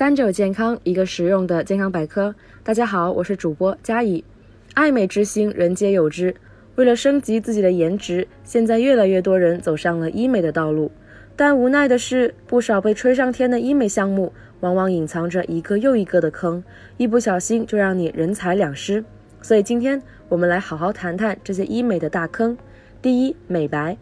三九健康，一个实用的健康百科。大家好，我是主播佳怡。爱美之心，人皆有之。为了升级自己的颜值，现在越来越多人走上了医美的道路。但无奈的是，不少被吹上天的医美项目，往往隐藏着一个又一个的坑，一不小心就让你人财两失。所以今天我们来好好谈谈这些医美的大坑。第一，美白，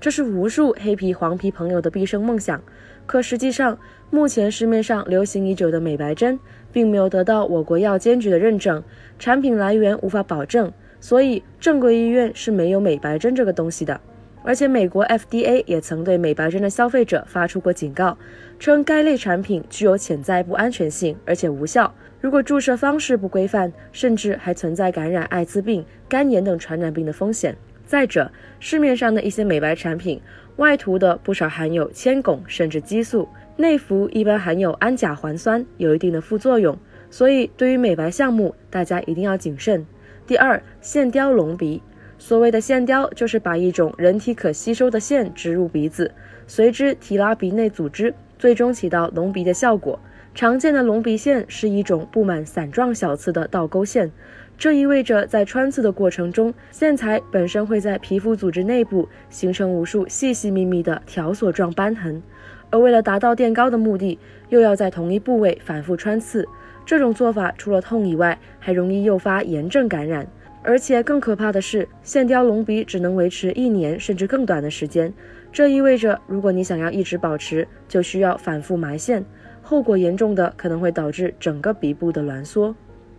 这是无数黑皮黄皮朋友的毕生梦想。可实际上，目前市面上流行已久的美白针，并没有得到我国药监局的认证，产品来源无法保证，所以正规医院是没有美白针这个东西的。而且，美国 FDA 也曾对美白针的消费者发出过警告，称该类产品具有潜在不安全性，而且无效。如果注射方式不规范，甚至还存在感染艾滋病、肝炎等传染病的风险。再者，市面上的一些美白产品。外涂的不少含有铅汞甚至激素，内服一般含有氨甲环酸，有一定的副作用。所以对于美白项目，大家一定要谨慎。第二，线雕隆鼻。所谓的线雕，就是把一种人体可吸收的线植入鼻子，随之提拉鼻内组织，最终起到隆鼻的效果。常见的隆鼻线是一种布满伞状小刺的倒钩线。这意味着，在穿刺的过程中，线材本身会在皮肤组织内部形成无数细细密密的条索状斑痕，而为了达到垫高的目的，又要在同一部位反复穿刺。这种做法除了痛以外，还容易诱发炎症感染。而且更可怕的是，线雕隆鼻只能维持一年甚至更短的时间。这意味着，如果你想要一直保持，就需要反复埋线，后果严重的可能会导致整个鼻部的挛缩。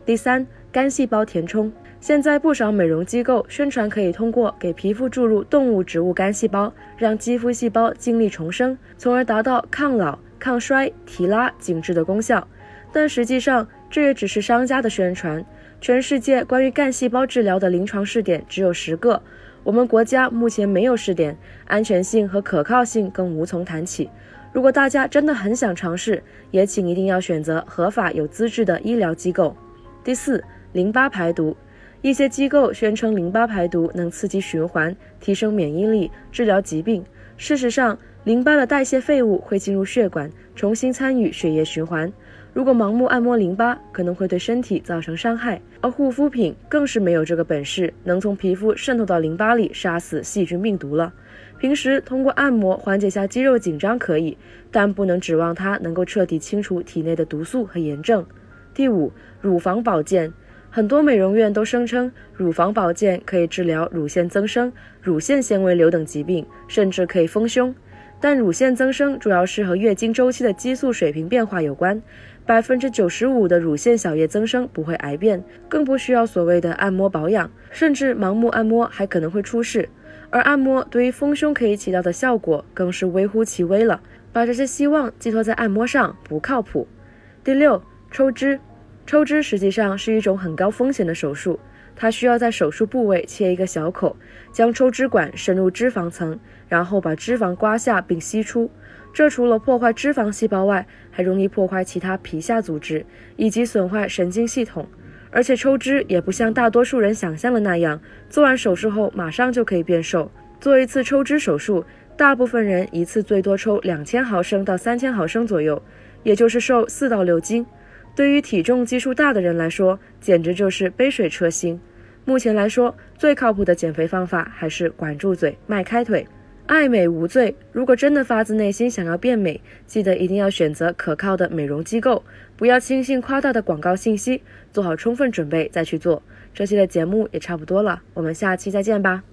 第三。干细胞填充，现在不少美容机构宣传可以通过给皮肤注入动物植物干细胞，让肌肤细胞精力重生，从而达到抗老、抗衰、提拉、紧致的功效。但实际上，这也只是商家的宣传。全世界关于干细胞治疗的临床试点只有十个，我们国家目前没有试点，安全性和可靠性更无从谈起。如果大家真的很想尝试，也请一定要选择合法有资质的医疗机构。第四。淋巴排毒，一些机构宣称淋巴排毒能刺激循环、提升免疫力、治疗疾病。事实上，淋巴的代谢废物会进入血管，重新参与血液循环。如果盲目按摩淋巴，可能会对身体造成伤害。而护肤品更是没有这个本事，能从皮肤渗透到淋巴里杀死细菌病毒了。平时通过按摩缓解下肌肉紧张可以，但不能指望它能够彻底清除体内的毒素和炎症。第五，乳房保健。很多美容院都声称乳房保健可以治疗乳腺增生、乳腺纤维瘤等疾病，甚至可以丰胸。但乳腺增生主要是和月经周期的激素水平变化有关，百分之九十五的乳腺小叶增生不会癌变，更不需要所谓的按摩保养，甚至盲目按摩还可能会出事。而按摩对于丰胸可以起到的效果更是微乎其微了，把这些希望寄托在按摩上不靠谱。第六，抽脂。抽脂实际上是一种很高风险的手术，它需要在手术部位切一个小口，将抽脂管深入脂肪层，然后把脂肪刮下并吸出。这除了破坏脂肪细胞外，还容易破坏其他皮下组织以及损坏神经系统。而且抽脂也不像大多数人想象的那样，做完手术后马上就可以变瘦。做一次抽脂手术，大部分人一次最多抽两千毫升到三千毫升左右，也就是瘦四到六斤。对于体重基数大的人来说，简直就是杯水车薪。目前来说，最靠谱的减肥方法还是管住嘴，迈开腿。爱美无罪。如果真的发自内心想要变美，记得一定要选择可靠的美容机构，不要轻信夸大的广告信息，做好充分准备再去做。这期的节目也差不多了，我们下期再见吧。